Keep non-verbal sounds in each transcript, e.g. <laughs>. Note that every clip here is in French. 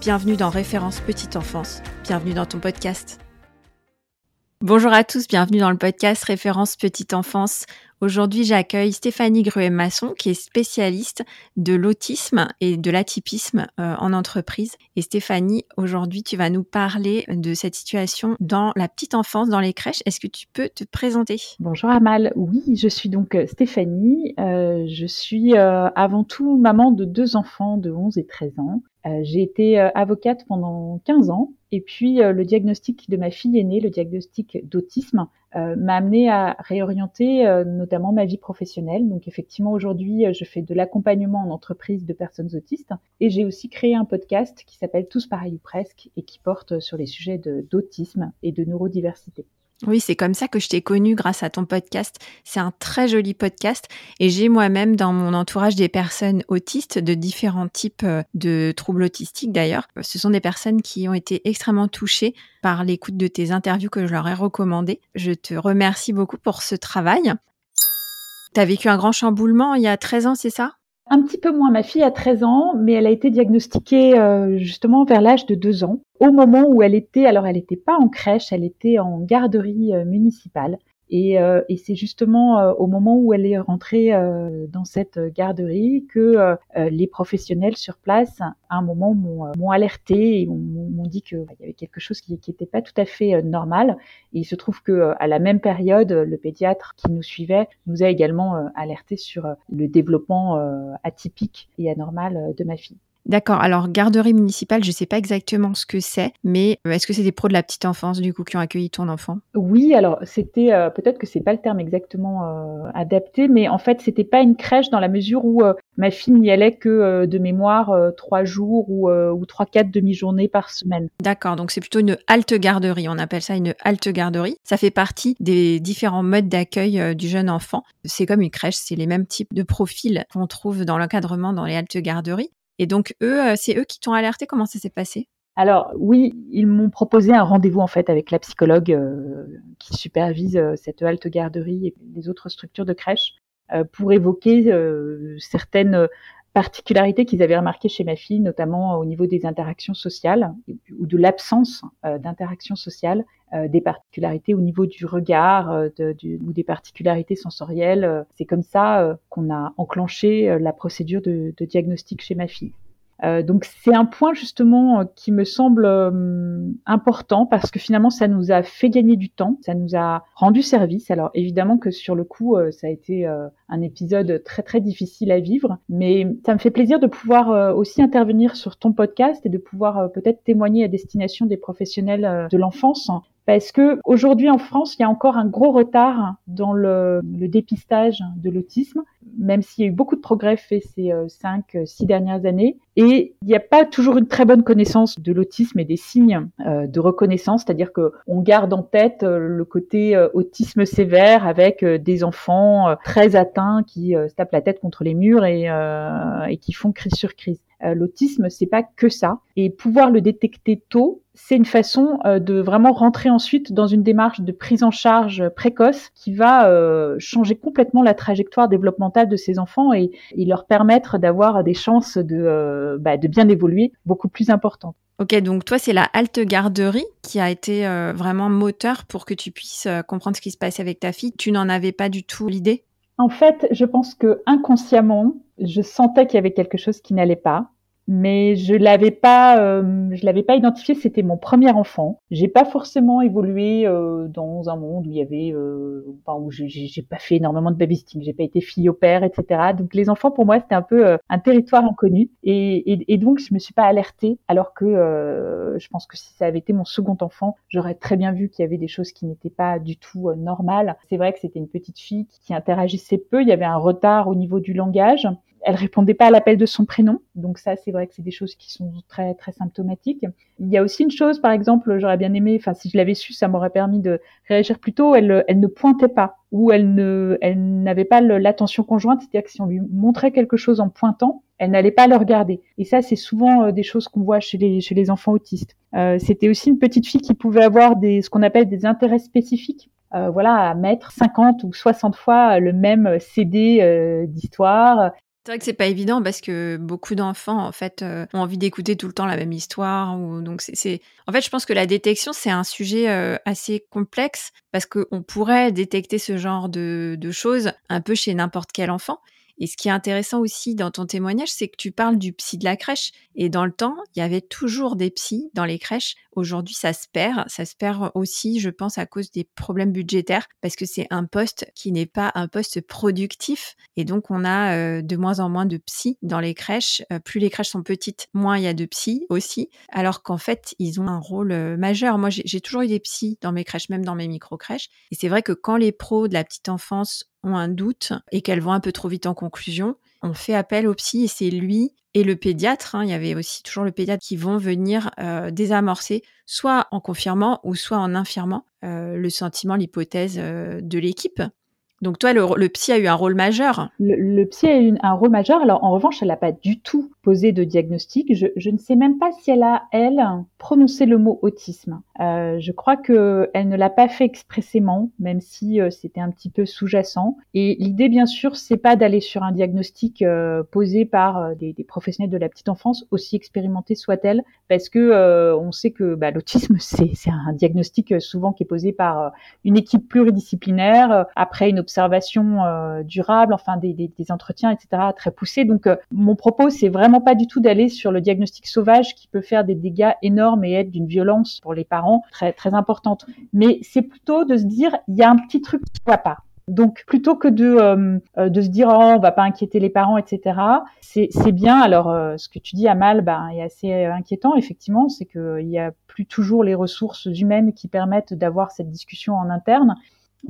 Bienvenue dans Référence Petite Enfance. Bienvenue dans ton podcast. Bonjour à tous, bienvenue dans le podcast Référence Petite Enfance. Aujourd'hui, j'accueille Stéphanie Gruet-Masson, qui est spécialiste de l'autisme et de l'atypisme euh, en entreprise. Et Stéphanie, aujourd'hui, tu vas nous parler de cette situation dans la petite enfance, dans les crèches. Est-ce que tu peux te présenter? Bonjour Amal. Oui, je suis donc euh, Stéphanie. Euh, je suis avant tout maman de deux enfants de 11 et 13 ans. J'ai été avocate pendant 15 ans et puis le diagnostic de ma fille aînée, le diagnostic d'autisme, euh, m'a amené à réorienter euh, notamment ma vie professionnelle. Donc effectivement aujourd'hui euh, je fais de l'accompagnement en entreprise de personnes autistes et j'ai aussi créé un podcast qui s'appelle Tous pareil ou presque et qui porte sur les sujets d'autisme et de neurodiversité. Oui, c'est comme ça que je t'ai connu grâce à ton podcast. C'est un très joli podcast et j'ai moi-même dans mon entourage des personnes autistes de différents types euh, de troubles autistiques d'ailleurs. Ce sont des personnes qui ont été extrêmement touchées par l'écoute de tes interviews que je leur ai recommandées. Je te remercie beaucoup pour ce travail. Tu as vécu un grand chamboulement il y a 13 ans, c'est ça? Un petit peu moins. Ma fille a 13 ans, mais elle a été diagnostiquée euh, justement vers l'âge de 2 ans, au moment où elle était, alors elle n'était pas en crèche, elle était en garderie euh, municipale. Et, euh, et c'est justement euh, au moment où elle est rentrée euh, dans cette garderie que les professionnels sur place, à un moment, m'ont alerté et m'ont dit qu'il y avait quelque chose qui n'était pas tout à fait normal. Et il se trouve que à la même période, le pédiatre qui nous suivait nous a également alerté sur le développement atypique et anormal de ma fille. D'accord. Alors, garderie municipale, je ne sais pas exactement ce que c'est, mais euh, est-ce que c'est des pros de la petite enfance, du coup, qui ont accueilli ton enfant? Oui, alors, c'était, euh, peut-être que c'est pas le terme exactement euh, adapté, mais en fait, c'était pas une crèche dans la mesure où ma fille n'y allait que de mémoire trois jours ou, ou trois, quatre demi-journées par semaine. D'accord. Donc, c'est plutôt une halte garderie. On appelle ça une halte garderie. Ça fait partie des différents modes d'accueil du jeune enfant. C'est comme une crèche. C'est les mêmes types de profils qu'on trouve dans l'encadrement dans les haltes garderies. Et donc, eux, euh, c'est eux qui t'ont alerté? Comment ça s'est passé? Alors oui, ils m'ont proposé un rendez-vous en fait avec la psychologue euh, qui supervise euh, cette halte garderie et les autres structures de crèche pour évoquer certaines particularités qu'ils avaient remarquées chez ma fille, notamment au niveau des interactions sociales ou de l'absence d'interactions sociales, des particularités au niveau du regard ou des particularités sensorielles. C'est comme ça qu'on a enclenché la procédure de diagnostic chez ma fille. Euh, donc c'est un point justement euh, qui me semble euh, important parce que finalement ça nous a fait gagner du temps, ça nous a rendu service. Alors évidemment que sur le coup ça a été un épisode très très difficile à vivre, mais ça me fait plaisir de pouvoir aussi intervenir sur ton podcast et de pouvoir peut-être témoigner à destination des professionnels de l'enfance parce que aujourd'hui en France, il y a encore un gros retard dans le, dépistage de l'autisme, même s'il y a eu beaucoup de progrès faits ces euh, cinq, euh, six dernières années. Et il n'y a pas toujours une très bonne connaissance de l'autisme et des signes euh, de reconnaissance, c'est-à-dire que on garde en tête le côté autisme sévère avec des enfants très atteints qui se tapent la tête contre les murs et, et qui font crise sur crise. Euh, l'autisme, c'est pas que ça. Et pouvoir le détecter tôt, c'est une façon euh, de vraiment rentrer ensuite dans une démarche de prise en charge précoce qui va euh, changer complètement la trajectoire développementale de ces enfants et, leur permettre d'avoir des chances de, bah, de bien évoluer beaucoup plus importantes. Ok, donc toi, c'est la halte garderie qui a été vraiment moteur pour que tu puisses comprendre ce qui se passait avec ta fille. Tu n'en avais pas du tout l'idée? En fait, je pense que inconsciemment, je sentais qu'il y avait quelque chose qui n'allait pas mais je l'avais pas, euh, je l'avais pas identifié. C'était mon premier enfant. J'ai pas forcément évolué euh, dans un monde où il y avait, euh, enfin, où j'ai pas fait énormément de babysitting. J'ai pas été fille au père, etc. Donc les enfants pour moi c'était un peu euh, un territoire inconnu, et, et, donc je me suis pas alertée. Alors que euh, je pense que si ça avait été mon second enfant, j'aurais très bien vu qu'il y avait des choses qui n'étaient pas du tout normales. C'est vrai que c'était une petite fille qui interagissait peu. Il y avait un retard au niveau du langage elle répondait pas à l'appel de son prénom. Donc ça, c'est vrai que c'est des choses qui sont très très symptomatiques. Il y a aussi une chose, par exemple, j'aurais bien aimé, enfin si je l'avais su, ça m'aurait permis de réagir plus tôt. Elle, elle ne pointait pas ou elle ne, elle n'avait pas l'attention conjointe, c'est-à-dire que si on lui montrait quelque chose en pointant, elle n'allait pas le regarder. Et ça, c'est souvent euh, des choses qu'on voit chez les, chez les enfants autistes. Euh, C'était aussi une petite fille qui pouvait avoir des, ce qu'on appelle des intérêts spécifiques. Euh, voilà, à mettre 50 ou 60 fois le même CD euh, d'histoire, c'est vrai que c'est pas évident parce que beaucoup d'enfants en fait euh, ont envie d'écouter tout le temps la même histoire ou donc c'est en fait je pense que la détection c'est un sujet euh, assez complexe parce qu'on pourrait détecter ce genre de, de choses un peu chez n'importe quel enfant et ce qui est intéressant aussi dans ton témoignage, c'est que tu parles du psy de la crèche. Et dans le temps, il y avait toujours des psys dans les crèches. Aujourd'hui, ça se perd. Ça se perd aussi, je pense, à cause des problèmes budgétaires, parce que c'est un poste qui n'est pas un poste productif. Et donc, on a euh, de moins en moins de psys dans les crèches. Euh, plus les crèches sont petites, moins il y a de psys aussi. Alors qu'en fait, ils ont un rôle euh, majeur. Moi, j'ai toujours eu des psys dans mes crèches, même dans mes micro-crèches. Et c'est vrai que quand les pros de la petite enfance ont un doute et qu'elles vont un peu trop vite en conclusion, on fait appel au psy et c'est lui et le pédiatre, hein, il y avait aussi toujours le pédiatre qui vont venir euh, désamorcer, soit en confirmant ou soit en infirmant euh, le sentiment, l'hypothèse euh, de l'équipe. Donc toi, le, psy a eu un rôle majeur. Le, psy a eu un rôle majeur. Alors en revanche, elle n'a pas du tout posé de diagnostic. Je, ne sais même pas si elle a, elle, prononcé le mot autisme. Euh, je crois que elle ne l'a pas fait expressément, même si euh, c'était un petit peu sous-jacent. Et l'idée, bien sûr, c'est pas d'aller sur un diagnostic euh, posé par des, professionnels de la petite enfance, aussi expérimentés soient-elles, parce que on sait que bah, l'autisme, <laughs> c'est un diagnostic souvent qui est posé par une équipe pluridisciplinaire après une observation durable, enfin des, entretiens, etc., très poussés. Donc, mon propos, c'est vraiment pas du tout d'aller sur le diagnostic sauvage qui peut faire des dégâts énormes et être d'une violence pour les parents très très importante. Mais c'est plutôt de se dire il y a un petit truc qui va pas. Donc plutôt que de euh, euh, de se dire oh on va pas inquiéter les parents etc. C'est bien. Alors euh, ce que tu dis Amal ben est assez inquiétant effectivement c'est que il y a plus toujours les ressources humaines qui permettent d'avoir cette discussion en interne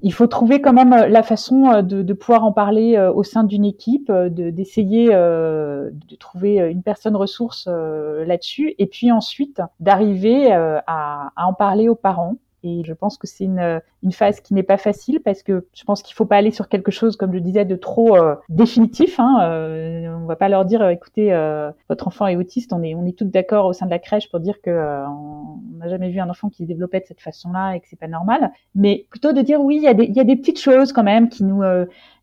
il faut trouver quand même la façon de, de pouvoir en parler au sein d'une équipe, d'essayer de, de, trouver une personne ressource là-dessus, et puis ensuite d'arriver à, en parler aux parents et je pense que c'est une, une phase qui n'est pas facile parce que je pense qu'il faut pas aller sur quelque chose, comme je disais, de trop euh, définitif. Hein. Euh, on va pas leur dire, écoutez, euh, votre enfant est autiste. On est, on est toutes d'accord au sein de la crèche pour dire que euh, on n'a jamais vu un enfant qui se développait de cette façon-là et que c'est pas normal. Mais plutôt de dire oui, il y a des, y a des petites choses quand même qui nous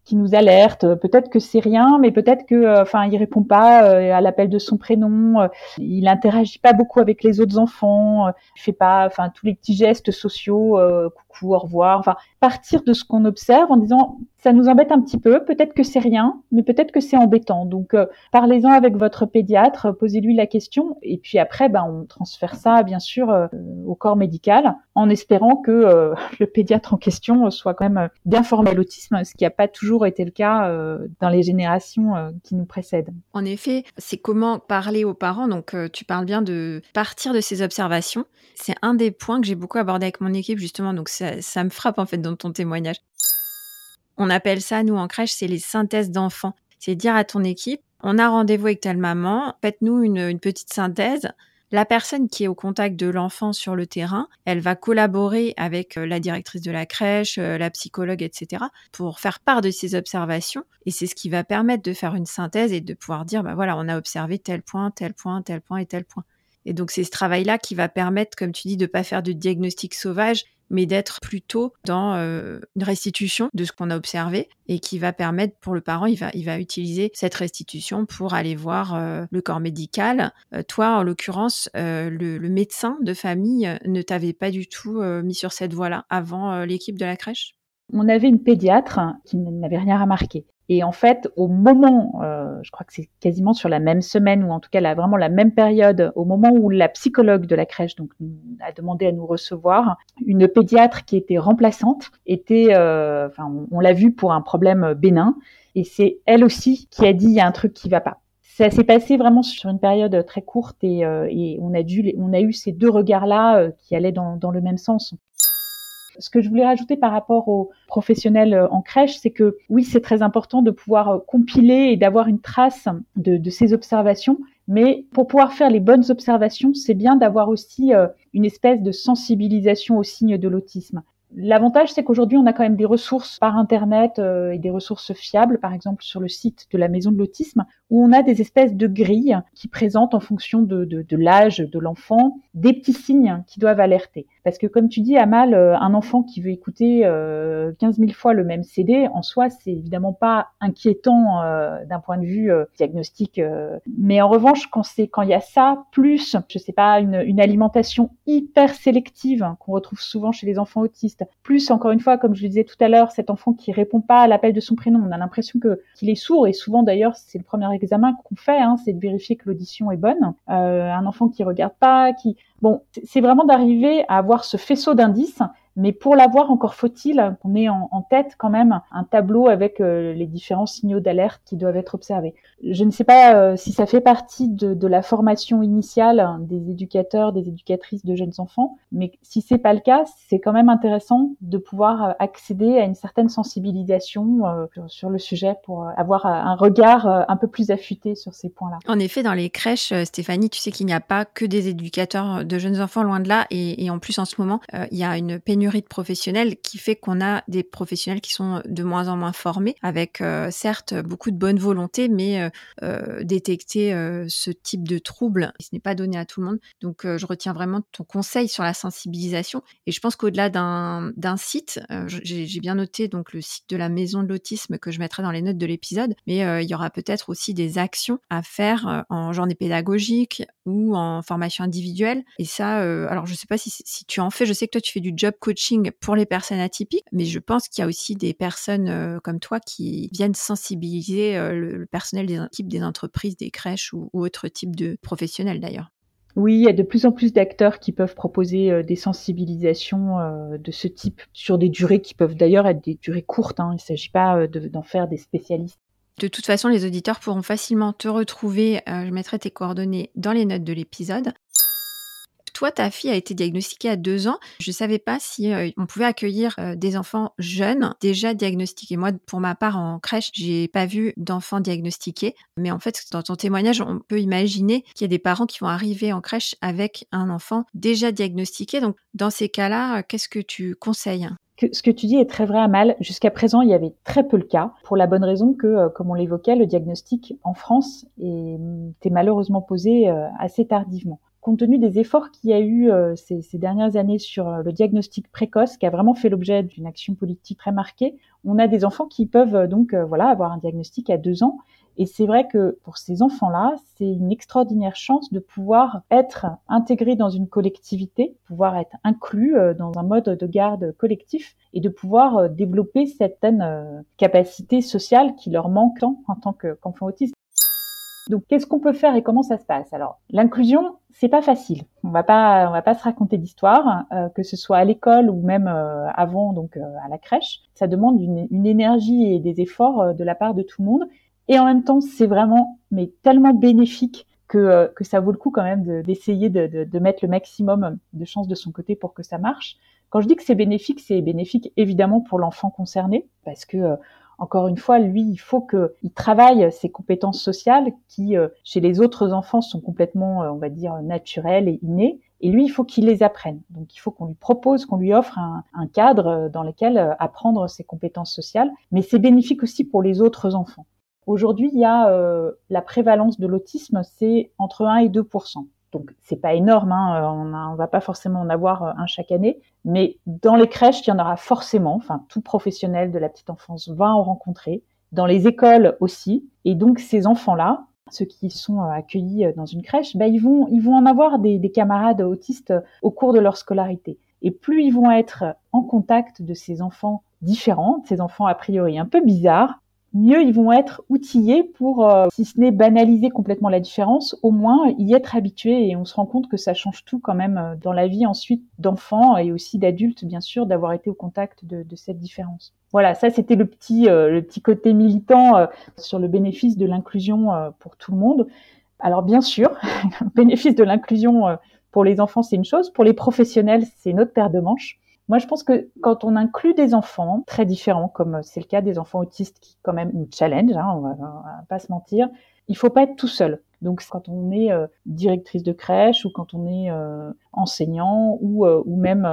qui nous alerte. Peut-être que c'est rien, mais peut-être que, euh, enfin, il répond pas euh, à l'appel de son prénom. Euh, il interagit pas beaucoup avec les autres enfants. il fait pas, enfin, tous les petits gestes sociaux, au revoir. Enfin, partir de ce qu'on observe en disant ça nous embête un petit peu, peut-être que c'est rien, mais peut-être que c'est embêtant. Donc parlez-en avec votre pédiatre, posez-lui la question et puis après ben on transfère ça bien sûr au corps médical en espérant que <laughs> le pédiatre en question soit quand même bien formé à l'autisme, ce qui n'a pas toujours été le cas dans les générations qui nous précèdent. En effet, c'est comment parler aux parents. Donc tu parles bien de partir de ces observations. C'est un des points que j'ai beaucoup abordé avec mon équipe justement. Donc ça, me frappe en fait dans ton témoignage. On appelle ça, nous en crèche, c'est les synthèses d'enfants. C'est dire à ton équipe, on a rendez-vous avec telle maman, faites-nous une, une petite synthèse. La personne qui est au contact de l'enfant sur le terrain, elle va collaborer avec euh, la directrice de la crèche, euh, la psychologue, etc., pour faire part de ses observations. Et c'est ce qui va permettre de faire une synthèse et de pouvoir dire, bah voilà, on a observé tel point, tel point, tel point et tel point. Et donc c'est ce travail-là qui va permettre, comme tu dis, de pas faire de diagnostic sauvage, mais d'être plutôt dans euh, une restitution de ce qu'on a observé et qui va permettre pour le parent, il va, il va utiliser cette restitution pour aller voir euh, le corps médical. Euh, toi, en l'occurrence, le, médecin de famille ne t'avait pas du tout mis sur cette voie-là avant l'équipe de la crèche? On avait une pédiatre qui n'avait rien remarqué. Et en fait, au moment, euh, je crois que c'est quasiment sur la même semaine, ou en tout cas là, vraiment la même période, au moment où la psychologue de la crèche donc, a demandé à nous recevoir, une pédiatre qui était remplaçante était, euh, enfin, on, l'a vu pour un problème bénin, et c'est elle aussi qui a dit il y a un truc qui va pas. Ça s'est passé vraiment sur une période très courte et, euh, et on a dû, on a eu ces deux regards-là euh, qui allaient dans, dans le même sens. Ce que je voulais rajouter par rapport aux professionnels en crèche, c'est que oui, c'est très important de pouvoir compiler et d'avoir une trace de, ces observations, mais pour pouvoir faire les bonnes observations, c'est bien d'avoir aussi une espèce de sensibilisation aux signes de l'autisme. L'avantage, c'est qu'aujourd'hui, on a quand même des ressources par Internet euh, et des ressources fiables, par exemple sur le site de la Maison de l'Autisme, où on a des espèces de grilles qui présentent en fonction de, de, l'âge de l'enfant des petits signes qui doivent alerter. Parce que comme tu dis, Amal, euh, un enfant qui veut écouter euh, 15 000 fois le même CD, en soi, c'est évidemment pas inquiétant euh, d'un point de vue euh, diagnostique. mais en revanche, quand c'est quand il y a ça, plus, je sais pas, une, une alimentation hyper sélective qu'on retrouve souvent chez les enfants autistes, plus encore une fois, comme je le disais tout à l'heure, cet enfant qui répond pas à l'appel de son prénom, on a l'impression que qu'il est sourd et souvent d'ailleurs c'est le premier examen qu'on fait, hein, c'est de vérifier que l'audition est bonne. Euh, un enfant qui regarde pas, qui bon, c'est vraiment d'arriver à avoir ce faisceau d'indices mais pour l'avoir, encore faut-il qu'on ait en, tête quand même un tableau avec euh, les différents signaux d'alerte qui doivent être observés. Je ne sais pas euh, si ça fait partie de, la formation initiale des éducateurs, des éducatrices de jeunes enfants, mais si c'est pas le cas, c'est quand même intéressant de pouvoir euh, accéder à une certaine sensibilisation sur le sujet pour avoir un regard un peu plus affûté sur ces points-là. En effet, dans les crèches, Stéphanie, tu sais qu'il n'y a pas que des éducateurs de jeunes enfants, loin de là, et en plus en ce moment, il y a une pénurie de professionnels qui fait qu'on a des professionnels qui sont de moins en moins formés, avec euh, certes beaucoup de bonne volonté, mais euh, euh, détecter ce type de trouble, ce n'est pas donné à tout le monde. Donc je retiens vraiment ton conseil sur la sensibilisation. Et je pense qu'au-delà d'un site, j'ai bien noté donc le site de la maison de l'autisme que je mettrai dans les notes de l'épisode, mais il y aura peut-être aussi des actions à faire en journée pédagogique ou en formation individuelle. Et ça, alors je sais pas si, si tu en fais, je sais que toi tu fais du job coaching pour les personnes atypiques, mais je pense qu'il y a aussi des personnes euh, comme toi qui viennent sensibiliser euh, le, personnel des équipes des entreprises, des crèches ou, autres types de professionnels d'ailleurs. Oui, il y a de plus en plus d'acteurs qui peuvent proposer euh, des sensibilisations de ce type sur des durées qui peuvent d'ailleurs être des durées courtes. Hein. Il ne s'agit pas d'en faire des spécialistes. De toute façon, les auditeurs pourront facilement te retrouver. je mettrai tes coordonnées dans les notes de l'épisode. Toi, ta fille a été diagnostiquée à deux ans. Je ne savais pas si euh, on pouvait accueillir euh, des enfants jeunes déjà diagnostiqués. Moi, pour ma part, en crèche, j'ai pas vu d'enfants diagnostiqués. Mais en fait, dans ton témoignage, on peut imaginer qu'il y a des parents qui vont arriver en crèche avec un enfant déjà diagnostiqué. Donc, dans ces cas-là, euh, qu'est-ce que tu conseilles? Ce que tu dis est très vrai à mal. Jusqu'à présent, il y avait très peu le cas, pour la bonne raison que, comme on l'évoquait, le diagnostic en France était malheureusement posé assez tardivement compte tenu des efforts qu'il y a eu euh, ces, dernières années sur euh, le diagnostic précoce, qui a vraiment fait l'objet d'une action politique très marquée, on a des enfants qui peuvent euh, donc voilà avoir un diagnostic à deux ans. Et c'est vrai que pour ces enfants-là, c'est une extraordinaire chance de pouvoir être intégrés dans une collectivité, pouvoir être inclus dans un mode de garde collectif et de pouvoir développer certaines capacités sociales qui leur manquent en tant qu'enfants autistes. Donc, qu'est-ce qu'on peut faire et comment ça se passe? Alors, l'inclusion, c'est pas facile. On va pas, on va pas se raconter d'histoire, euh, que ce soit à l'école ou même euh, avant, donc euh, à la crèche. Ça demande une, énergie et des efforts de la part de tout le monde. Et en même temps, c'est vraiment, mais tellement bénéfique que, que ça vaut le coup quand même d'essayer de, de, de, mettre le maximum de chances de son côté pour que ça marche. Quand je dis que c'est bénéfique, c'est bénéfique évidemment pour l'enfant concerné, parce que encore une fois, lui, il faut qu'il travaille ses compétences sociales qui, euh, chez les autres enfants, sont complètement, euh, on va dire, naturelles et innées. Et lui, il faut qu'il les apprenne. Donc, il faut qu'on lui propose, qu'on lui offre un, cadre euh, dans lequel apprendre ses compétences sociales. Mais c'est bénéfique aussi pour les autres enfants. Aujourd'hui, il y a la prévalence de l'autisme, c'est entre 1 et 2 donc c'est pas énorme, hein, euh, on, ne va pas forcément en avoir euh, un chaque année, mais dans les crèches, il y en aura forcément. Enfin, tout professionnel de la petite enfance va en rencontrer. Dans les écoles aussi. Et donc ces enfants-là, ceux qui sont euh, accueillis dans une crèche, ben, ils vont ils vont en avoir des, des camarades autistes au cours de leur scolarité. Et plus ils vont être en contact de ces enfants différents, ces enfants a priori un peu bizarres, mieux ils vont être outillés pour, euh, si ce n'est banaliser complètement la différence, au moins y être habitués et on se rend compte que ça change tout quand même euh, dans la vie ensuite d'enfants et aussi d'adultes bien sûr d'avoir été au contact de, cette différence. Voilà, ça c'était le petit euh, le petit côté militant sur le bénéfice de l'inclusion pour tout le monde. Alors bien sûr, <laughs> le bénéfice de l'inclusion pour les enfants c'est une chose, pour les professionnels c'est une autre paire de manches. Moi, je pense que quand on inclut des enfants très différents, comme c'est le cas des enfants autistes qui quand même nous challenge, hein, on, va, va pas se mentir, il faut pas être tout seul. Donc quand on est euh, directrice de crèche ou quand on est euh, enseignant ou, euh, ou même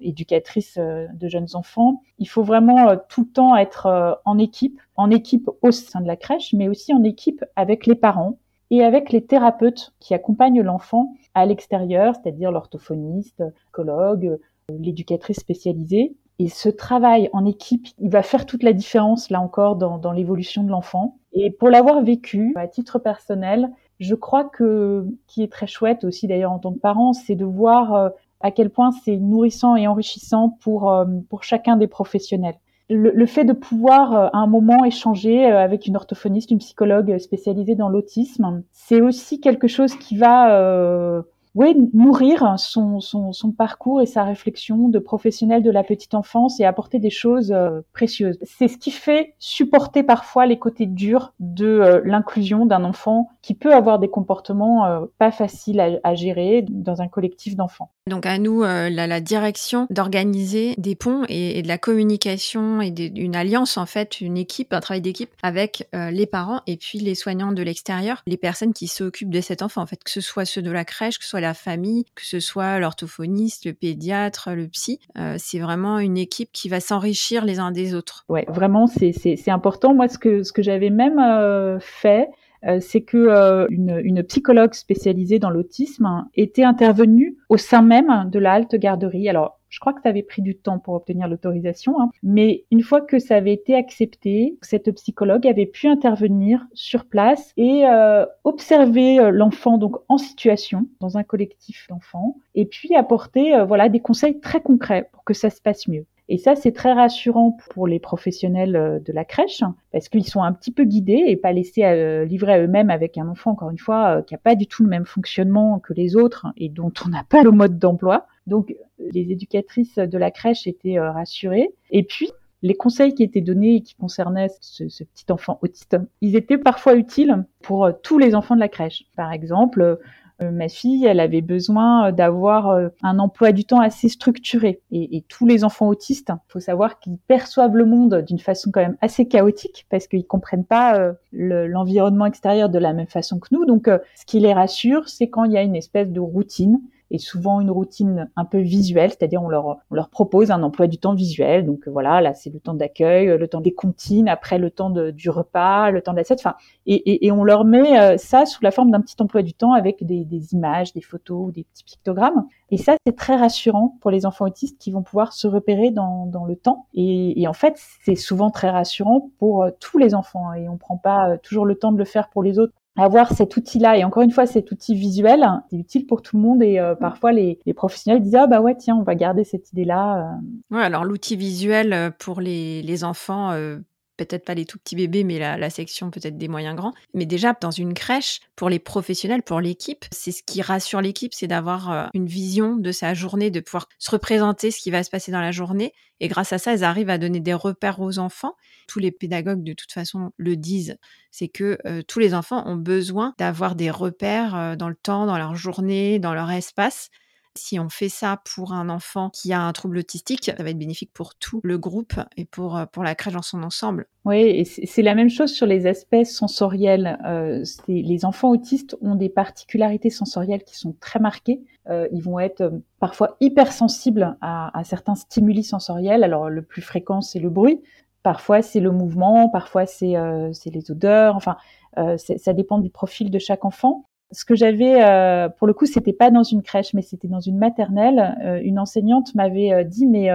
éducatrice de jeunes enfants, il faut vraiment tout le temps être en équipe, en équipe au sein de la crèche, mais aussi en équipe avec les parents et avec les thérapeutes qui accompagnent l'enfant à l'extérieur, c'est-à-dire l'orthophoniste, psychologue, l'éducatrice spécialisée. Et ce travail en équipe, il va faire toute la différence, là encore, dans, dans l'évolution de l'enfant. Et pour l'avoir vécu, à titre personnel, je crois que, qui est très chouette aussi d'ailleurs en tant que parent, c'est de voir euh, à quel point c'est nourrissant et enrichissant pour, euh, pour chacun des professionnels. Le, le, fait de pouvoir euh, à un moment échanger avec une orthophoniste, une psychologue spécialisée dans l'autisme, c'est aussi quelque chose qui va oui, nourrir son, son, son, parcours et sa réflexion de professionnel de la petite enfance et apporter des choses euh, précieuses. C'est ce qui fait supporter parfois les côtés durs de euh, l'inclusion d'un enfant qui peut avoir des comportements euh, pas faciles à, gérer dans un collectif d'enfants. Donc à nous, la, direction d'organiser des ponts et, de la communication et d'une alliance en fait, une équipe, un travail d'équipe avec les parents et puis les soignants de l'extérieur, les personnes qui s'occupent de cet enfant en fait, que ce soit ceux de la crèche, que ce soit la famille, que ce soit l'orthophoniste, le pédiatre, le psy. Euh, c'est vraiment une équipe qui va s'enrichir les uns des autres. Ouais, vraiment, c'est important. Moi, ce que, ce que j'avais même euh, fait, euh, c'est que une, psychologue spécialisée dans l'autisme était intervenue au sein même de la garderie. Alors, je crois que ça avait pris du temps pour obtenir l'autorisation, hein. mais une fois que ça avait été accepté, cette psychologue avait pu intervenir sur place et euh, observer euh, l'enfant donc en situation dans un collectif d'enfants et puis apporter euh, voilà des conseils très concrets pour que ça se passe mieux. Et ça, c'est très rassurant pour les professionnels de la crèche, parce qu'ils sont un petit peu guidés et pas laissés à, livrer à eux-mêmes avec un enfant, encore une fois, qui n'a pas du tout le même fonctionnement que les autres et dont on n'a pas le mode d'emploi. Donc les éducatrices de la crèche étaient euh, rassurées. Et puis les conseils qui étaient donnés et qui concernaient ce, petit enfant autiste, ils étaient parfois utiles pour euh, tous les enfants de la crèche. Par exemple, euh, ma fille, elle avait besoin d'avoir un emploi du temps assez structuré. Et, tous les enfants autistes, il faut savoir qu'ils perçoivent le monde d'une façon quand même assez chaotique parce qu'ils comprennent pas l'environnement extérieur de la même façon que nous. Donc, ce qui les rassure, c'est quand il y a une espèce de routine et souvent une routine un peu visuelle, c'est-à-dire on leur, on leur propose un emploi du temps visuel. Donc voilà, là c'est le temps d'accueil, le temps des comptines, après le temps de, du repas, le temps de l'assiette. Enfin, et, et, et, on leur met euh, ça sous la forme d'un petit emploi du temps avec des, des images, des photos, des petits pictogrammes. Et ça c'est très rassurant pour les enfants autistes qui vont pouvoir se repérer dans, dans le temps. Et, et en fait c'est souvent très rassurant pour euh, tous les enfants. Et on prend pas euh, toujours le temps de le faire pour les autres avoir cet outil-là et encore une fois cet outil visuel c'est utile pour tout le monde et euh, parfois les, les, professionnels disent ah bah ouais tiens on va garder cette idée-là. Euh. Ouais alors l'outil visuel euh, pour les, les enfants peut-être pas les tout petits bébés, mais la, la section peut-être des moyens grands. Mais déjà, dans une crèche, pour les professionnels, pour l'équipe, c'est ce qui rassure l'équipe, c'est d'avoir euh, une vision de sa journée, de pouvoir se représenter ce qui va se passer dans la journée. Et grâce à ça, elles arrivent à donner des repères aux enfants. Tous les pédagogues, de toute façon, le disent. C'est que euh, tous les enfants ont besoin d'avoir des repères euh, dans le temps, dans leur journée, dans leur espace. Si on fait ça pour un enfant qui a un trouble autistique, ça va être bénéfique pour tout le groupe et pour, euh, pour la crèche dans son ensemble. Oui, c'est la même chose sur les aspects sensoriels. Euh, les enfants autistes ont des particularités sensorielles qui sont très marquées. Euh, ils vont être parfois hypersensibles à, certains stimuli sensoriels. Alors le plus fréquent, c'est le bruit. Parfois, c'est le mouvement, parfois, c'est euh, les odeurs. Enfin, ça dépend du profil de chaque enfant ce que j'avais, euh, pour le coup, c'était pas dans une crèche, mais c'était dans une maternelle. Euh, une enseignante m'avait euh, dit, mais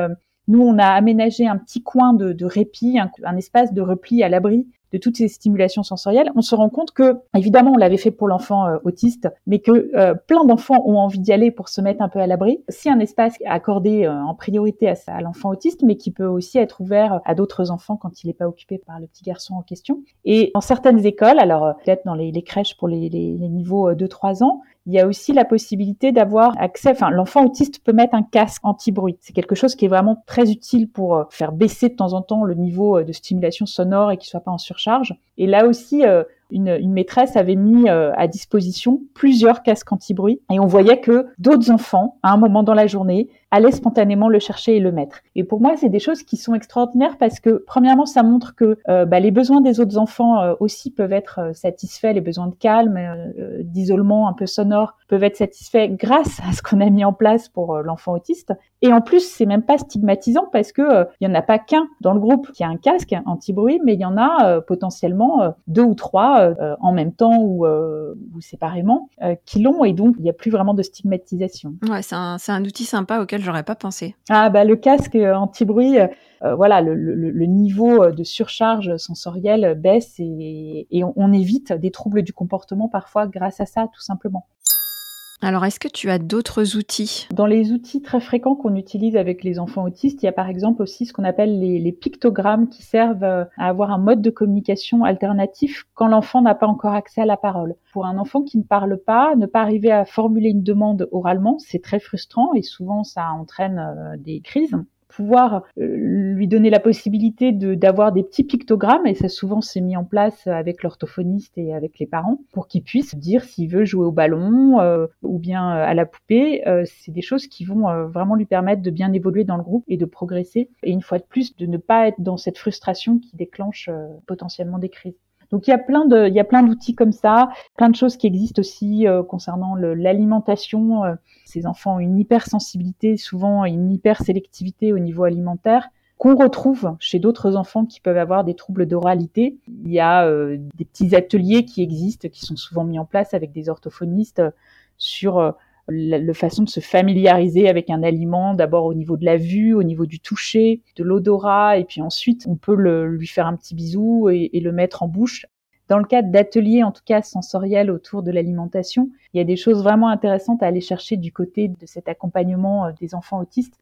nous, on a aménagé un petit coin de, de répit, un, espace de repli à l'abri de toutes ces stimulations sensorielles, on se rend compte que, évidemment, on l'avait fait pour l'enfant euh, autiste, mais que euh, plein d'enfants ont envie d'y aller pour se mettre un peu à l'abri. Si un espace accordé euh, en priorité à, l'enfant autiste, mais qui peut aussi être ouvert à d'autres enfants quand il n'est pas occupé par le petit garçon en question. Et dans certaines écoles, alors peut-être dans les, crèches pour les, les, les niveaux 2-3 ans, il y a aussi la possibilité d'avoir accès, enfin l'enfant autiste peut mettre un casque anti-bruit. C'est quelque chose qui est vraiment très utile pour euh, faire baisser de temps en temps le niveau euh, de stimulation sonore et qu'il soit pas en surcharge. Et là aussi, euh, une, une maîtresse avait mis euh, à disposition plusieurs casques anti-bruit et on voyait que d'autres enfants, à un moment dans la journée, allaient spontanément le chercher et le mettre. Et pour moi, c'est des choses qui sont extraordinaires parce que, premièrement, ça montre que euh, bah, les besoins des autres enfants euh, aussi peuvent être satisfaits, les besoins de calme, d'isolement un peu sonore peuvent être satisfaits grâce à ce qu'on a mis en place pour l'enfant autiste. Et en plus, c'est même pas stigmatisant parce que il y en a pas qu'un dans le groupe qui a un casque anti-bruit, mais il y en a potentiellement deux ou trois euh, en même temps ou, euh, ou séparément euh, qui l'ont et donc il n'y a plus vraiment de stigmatisation. Ouais, c'est un, un, outil sympa auquel j'aurais pas pensé. Ah bah le casque anti-bruit, voilà, le, le, le, niveau de surcharge sensorielle baisse et, et on évite des troubles du comportement parfois grâce à ça tout simplement. Alors, est-ce que tu as d'autres outils? Dans les outils très fréquents qu'on utilise avec les enfants autistes, il y a par exemple aussi ce qu'on appelle les, pictogrammes qui servent euh, à avoir un mode de communication alternatif quand l'enfant n'a pas encore accès à la parole. Pour un enfant qui ne parle pas, ne pas arriver à formuler une demande oralement, c'est très frustrant et souvent ça entraîne euh, des crises pouvoir euh, lui donner la possibilité d'avoir des petits pictogrammes, et ça souvent s'est mis en place avec l'orthophoniste et avec les parents, pour qu'il puisse dire s'il veut jouer au ballon euh, ou bien euh, à la poupée. c'est des choses qui vont vraiment lui permettre de bien évoluer dans le groupe et de progresser, et une fois de plus, de ne pas être dans cette frustration qui déclenche potentiellement des crises. Donc il y a plein de, il y a plein d'outils comme ça, plein de choses qui existent aussi euh, concernant l'alimentation. Euh, ces enfants ont une hypersensibilité, souvent une hypersélectivité au niveau alimentaire qu'on retrouve chez d'autres enfants qui peuvent avoir des troubles d'oralité. Il y a euh, des petits ateliers qui existent, qui sont souvent mis en place avec des orthophonistes sur la, façon de se familiariser avec un aliment, d'abord au niveau de la vue, au niveau du toucher, de l'odorat, et puis ensuite on peut le, lui faire un petit bisou et, le mettre en bouche. Dans le cadre d'ateliers, en tout cas sensoriels autour de l'alimentation, il y a des choses vraiment intéressantes à aller chercher du côté de cet accompagnement euh, des enfants autistes.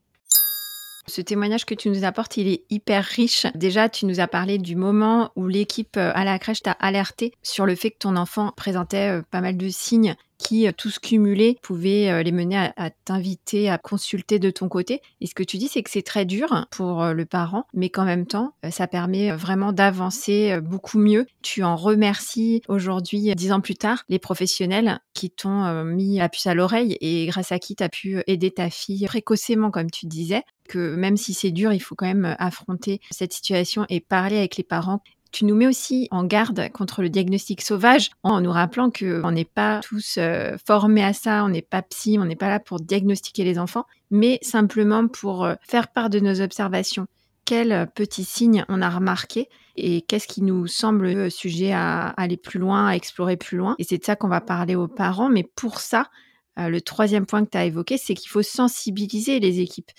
Ce témoignage que tu nous apportes, il est hyper riche. Déjà, tu nous as parlé du moment où l'équipe euh, à la crèche t'a alerté sur le fait que ton enfant présentait euh, pas mal de signes qui, euh, tous cumulés, pouvaient les mener à, t'inviter à consulter de ton côté. Et ce que tu dis, c'est que c'est très dur pour le parent, mais qu'en même temps, ça permet vraiment d'avancer beaucoup mieux. Tu en remercies aujourd'hui, dix ans plus tard, les professionnels qui t'ont mis la puce à l'oreille et grâce à qui tu as pu aider ta fille précocement, comme tu disais que même si c'est dur, il faut quand même affronter cette situation et parler avec les parents tu nous mets aussi en garde contre le diagnostic sauvage en nous rappelant qu'on n'est pas tous euh, formés à ça, on n'est pas psy, on n'est pas là pour diagnostiquer les enfants, mais simplement pour euh, faire part de nos observations. Quels euh, petits signes on a remarqués et qu'est-ce qui nous semble sujet à aller plus loin, à explorer plus loin? Et c'est de ça qu'on va parler aux parents. Mais pour ça, le troisième point que tu as évoqué, c'est qu'il faut sensibiliser les équipes.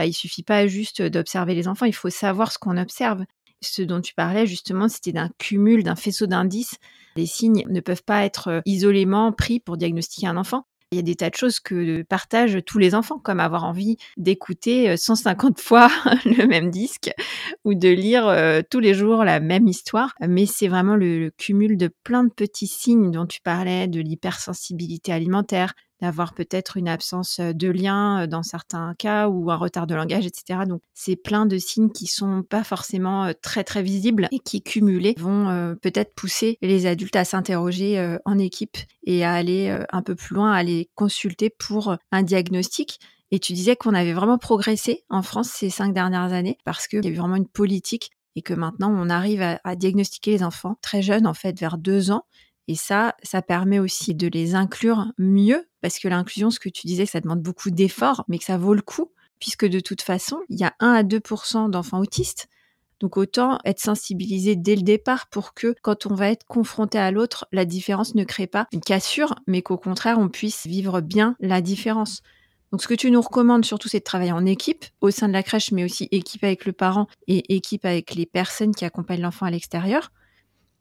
Bah, il suffit pas juste d'observer les enfants, il faut savoir ce qu'on observe ce dont tu parlais justement, c'était d'un cumul, d'un faisceau d'indices. Les signes ne peuvent pas être euh, isolément pris pour diagnostiquer un enfant. Il y a des tas de choses que partagent tous les enfants, comme avoir envie d'écouter 150 euh, fois <laughs> le même disque ou de lire euh, tous les jours la même histoire. Mais c'est vraiment le, cumul de plein de petits signes dont tu parlais, de l'hypersensibilité alimentaire, d'avoir peut-être une absence de lien dans certains cas ou un retard de langage, etc. Donc c'est plein de signes qui sont pas forcément très très visibles et qui cumulés vont peut-être pousser les adultes à s'interroger en équipe et à aller un peu plus loin, à aller consulter pour un diagnostic. Et tu disais qu'on avait vraiment progressé en France ces cinq dernières années parce qu'il y a eu vraiment une politique et que maintenant on arrive à, à diagnostiquer les enfants très jeunes, en fait, vers deux ans, et ça, ça permet aussi de les inclure mieux, parce que l'inclusion, ce que tu disais, ça demande beaucoup d'efforts, mais que ça vaut le coup, puisque de toute façon, il y a 1 à 2% d'enfants autistes. Donc autant être sensibilisé dès le départ pour que quand on va être confronté à l'autre, la différence ne crée pas une cassure, mais qu'au contraire, on puisse vivre bien la différence. Donc ce que tu nous recommandes surtout, c'est de travailler en équipe au sein de la crèche, mais aussi équipe avec le parent et équipe avec les personnes qui accompagnent l'enfant à l'extérieur.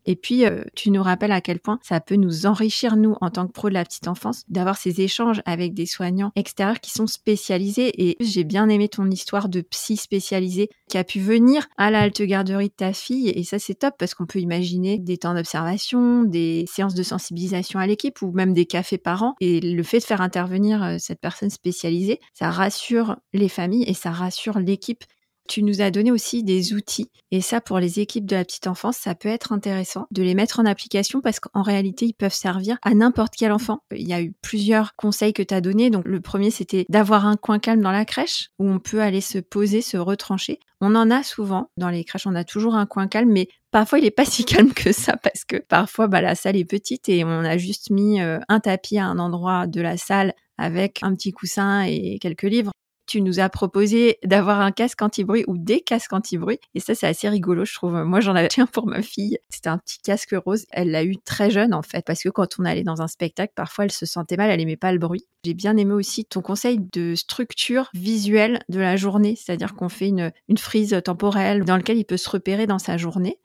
Et puis, euh, tu nous rappelles à quel point ça peut nous enrichir, nous, en tant que pro de la petite enfance, d'avoir ces échanges avec des soignants extérieurs qui sont spécialisés. Et j'ai bien aimé ton histoire de psy spécialisé qui a pu venir à la halte garderie de ta fille. Et ça, c'est top parce qu'on peut imaginer des temps d'observation, des séances de sensibilisation à l'équipe ou même des cafés par an. Et le fait de faire intervenir euh, cette personne spécialisée, ça rassure les familles et ça rassure l'équipe Tu nous as donné aussi des outils et ça pour les équipes de la petite enfance, ça peut être intéressant de les mettre en application parce qu'en réalité, ils peuvent servir à n'importe quel enfant. Il y a eu plusieurs conseils que tu as donnés. Donc le premier, c'était d'avoir un coin calme dans la crèche où on peut aller se poser, se retrancher. On en a souvent dans les crèches, on a toujours un coin calme, mais parfois il est pas si calme que ça parce que parfois bah, la salle est petite et on a juste mis euh, un tapis à un endroit de la salle avec un petit coussin et quelques livres tu nous as proposé d'avoir un casque anti-bruit ou des casques anti-bruit. Et ça, c'est assez rigolo, je trouve. Moi, j'en avais <laughs> un pour ma fille. C'était un petit casque rose. Elle l'a eu très jeune, en fait, parce que quand on allait dans un spectacle, parfois, elle se sentait mal, elle aimait pas le bruit. J'ai bien aimé aussi ton conseil de structure visuelle de la journée, c'est-à-dire qu'on fait une, une frise temporelle dans laquelle il peut se repérer dans sa journée.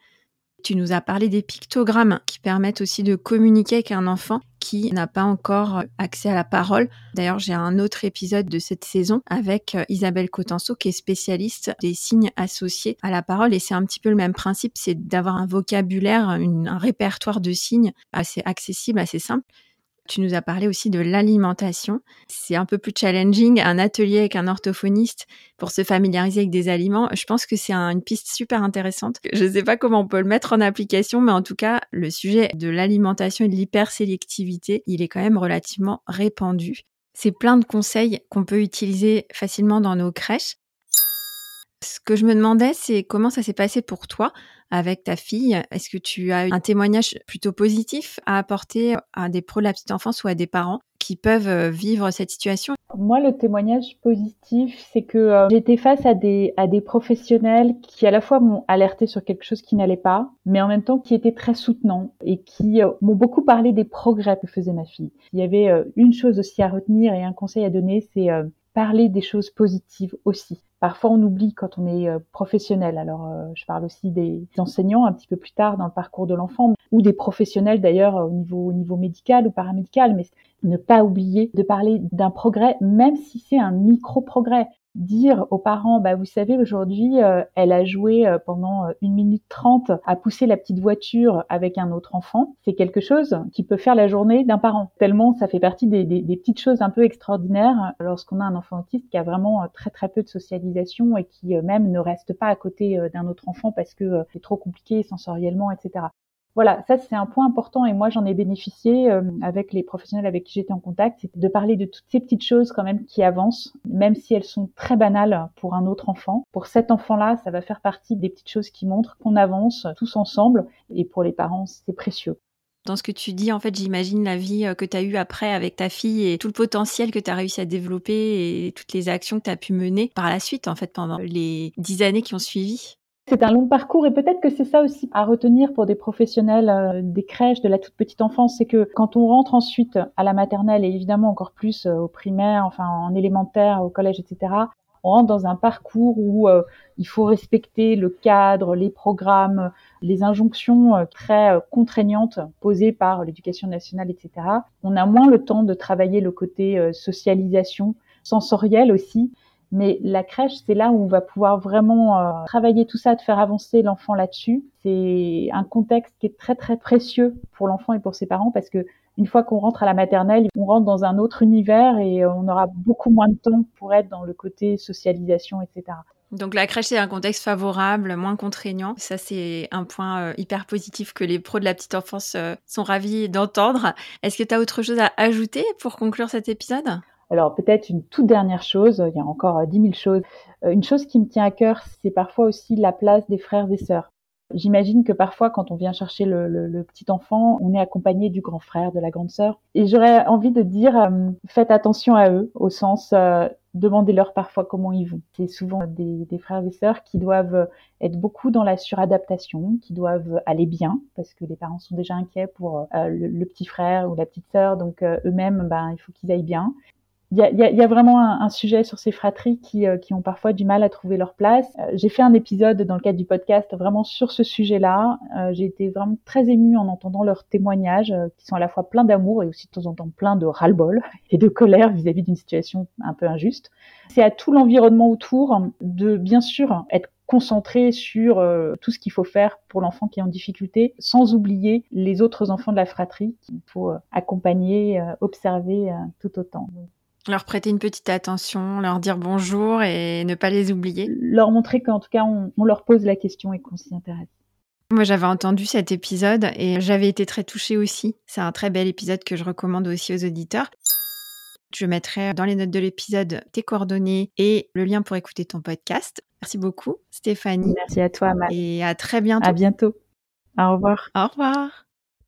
Tu nous as parlé des pictogrammes qui permettent aussi de communiquer avec un enfant qui n'a pas encore accès à la parole. D'ailleurs, j'ai un autre épisode de cette saison avec euh, Isabelle Cotenso qui est spécialiste des signes associés à la parole et c'est un petit peu le même principe, c'est d'avoir un vocabulaire, un répertoire de signes assez accessible, assez simple tu nous as parlé aussi de l'alimentation. C'est un peu plus challenging, un atelier avec un orthophoniste pour se familiariser avec des aliments. Je pense que c'est une piste super intéressante. Je ne sais pas comment on peut le mettre en application, mais en tout cas, le sujet de l'alimentation et de l'hypersélectivité, il est quand même relativement répandu. C'est plein de conseils qu'on peut utiliser facilement dans nos crèches. Ce que je me demandais, c'est comment ça s'est passé pour toi avec ta fille. Est-ce que tu as un témoignage plutôt positif à apporter à des pros de la petite enfance ou à des parents qui peuvent euh, vivre cette situation? Moi, le témoignage positif, c'est que euh, j'étais face à des, à des professionnels qui à la fois m'ont alerté sur quelque chose qui n'allait pas, mais en même temps qui étaient très soutenants et qui euh, m'ont beaucoup parlé des progrès que faisait ma fille. Il y avait une chose aussi à retenir et un conseil à donner, c'est parler des choses positives aussi. Parfois, on oublie quand on est euh, professionnel. Alors, euh, je parle aussi des enseignants un petit peu plus tard dans le parcours de l'enfant, ou des professionnels d'ailleurs au niveau, au niveau médical ou paramédical, mais ne pas oublier de parler d'un progrès, même si c'est un micro-progrès dire aux parents, bah vous savez aujourd'hui, euh, elle a joué euh, pendant euh, une minute trente à pousser la petite voiture avec un autre enfant, c'est quelque chose qui peut faire la journée d'un parent. Tellement ça fait partie des, petites choses un peu extraordinaires lorsqu'on a un enfant autiste qui a vraiment très très peu de socialisation et qui même ne reste pas à côté d'un autre enfant parce que c'est trop compliqué sensoriellement, etc. Voilà, ça c'est un point important et moi j'en ai bénéficié euh, avec les professionnels avec qui j'étais en contact, c'est de parler de toutes ces petites choses quand même qui avancent, même si elles sont très banales pour un autre enfant. Pour cet enfant-là, ça va faire partie des petites choses qui montrent qu'on avance tous ensemble et pour les parents, c'est précieux. Dans ce que tu dis, en fait, j'imagine la vie euh, que tu as eue après avec ta fille et tout le potentiel que tu as réussi à développer et toutes les actions que tu as pu mener par la suite, en fait, pendant les dix années qui ont suivi. C'est un long parcours et peut-être que c'est ça aussi à retenir pour des professionnels euh, des crèches de la toute petite enfance, c'est que quand on rentre ensuite à la maternelle et évidemment encore plus euh, au primaire, enfin en élémentaire, au collège, etc., on rentre dans un parcours où euh, il faut respecter le cadre, les programmes, les injonctions très contraignantes posées par l'éducation nationale, etc. On a moins le temps de travailler le côté socialisation, sensorielle aussi. Mais la crèche, c'est là où on va pouvoir vraiment euh, travailler tout ça, de faire avancer l'enfant là-dessus. C'est un contexte qui est très très précieux pour l'enfant et pour ses parents parce que une fois qu'on rentre à la maternelle, on rentre dans un autre univers et on aura beaucoup moins de temps pour être dans le côté socialisation, etc. Donc la crèche, c'est un contexte favorable, moins contraignant. Ça, c'est un point euh, hyper positif que les pros de la petite enfance euh, sont ravis d'entendre. Est-ce que tu as autre chose à ajouter pour conclure cet épisode? Alors peut-être une toute dernière chose, il y a encore euh, dix mille choses. Euh, une chose qui me tient à cœur, c'est parfois aussi la place des frères et sœurs. J'imagine que parfois, quand on vient chercher le, petit enfant, on est accompagné du grand frère, de la grande sœur. Et j'aurais envie de dire, euh, faites attention à eux, au sens, demandez-leur parfois comment ils vont. C'est souvent des, frères et sœurs qui doivent être beaucoup dans la suradaptation, qui doivent aller bien, parce que les parents sont déjà inquiets pour le, petit frère ou la petite sœur, donc eux-mêmes, ben, il faut qu'ils aillent bien il y a, y a, vraiment un, sujet sur ces fratries qui, euh, qui, ont parfois du mal à trouver leur place. Euh, j'ai fait un épisode dans le cadre du podcast vraiment sur ce sujet-là. Euh, j'ai été vraiment très émue en entendant leurs témoignages qui sont à la fois pleins d'amour et aussi de temps en temps pleins de ras-le-bol <laughs> et de colère vis-à-vis d'une situation un peu injuste. C'est à tout l'environnement autour de bien sûr être concentré sur tout ce qu'il faut faire pour l'enfant qui est en difficulté, sans oublier les autres enfants de la fratrie qu'il faut accompagner, observer tout autant. Leur prêter une petite attention, leur dire bonjour et ne pas les oublier. Leur montrer qu'en tout cas, on, on leur pose la question et qu'on s'y intéresse. Moi, j'avais entendu cet épisode et j'avais été très touchée aussi. C'est un très bel épisode que je recommande aussi aux auditeurs. Je mettrai dans les notes de l'épisode tes coordonnées et le lien pour écouter ton podcast. Merci beaucoup, Stéphanie. Merci à toi, Matt. Et à très bientôt. À bientôt. Au revoir. Au revoir.